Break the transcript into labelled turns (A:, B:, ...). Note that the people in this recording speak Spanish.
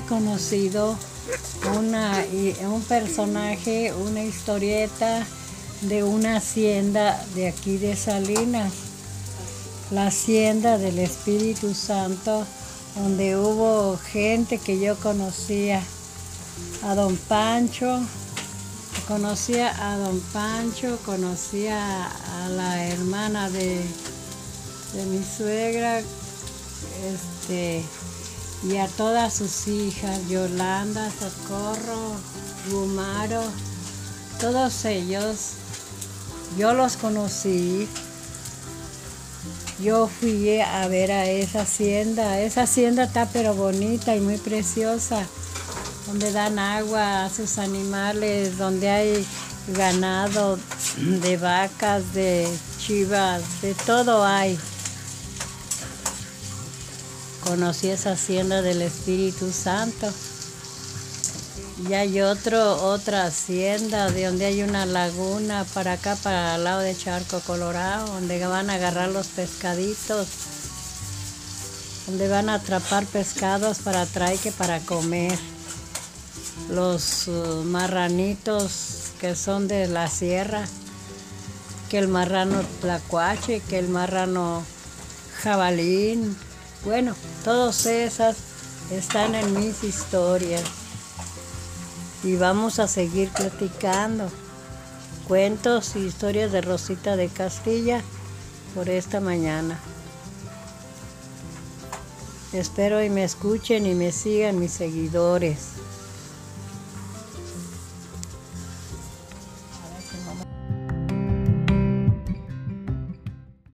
A: conocido una, un personaje, una historieta de una hacienda de aquí de Salinas, la hacienda del Espíritu Santo, donde hubo gente que yo conocía, a don Pancho, conocía a don Pancho, conocía a la hermana de, de mi suegra, este, y a todas sus hijas, Yolanda, Socorro, Gumaro, todos ellos, yo los conocí. Yo fui a ver a esa hacienda. Esa hacienda está pero bonita y muy preciosa, donde dan agua a sus animales, donde hay ganado de vacas, de chivas, de todo hay conocí esa hacienda del Espíritu Santo. Y hay otro, otra hacienda de donde hay una laguna para acá, para el lado de Charco Colorado, donde van a agarrar los pescaditos, donde van a atrapar pescados para traer que para comer. Los uh, marranitos que son de la sierra, que el marrano tlacuache, que el marrano jabalín, bueno, todas esas están en mis historias y vamos a seguir platicando cuentos y historias de Rosita de Castilla por esta mañana. Espero y me escuchen y me sigan mis seguidores.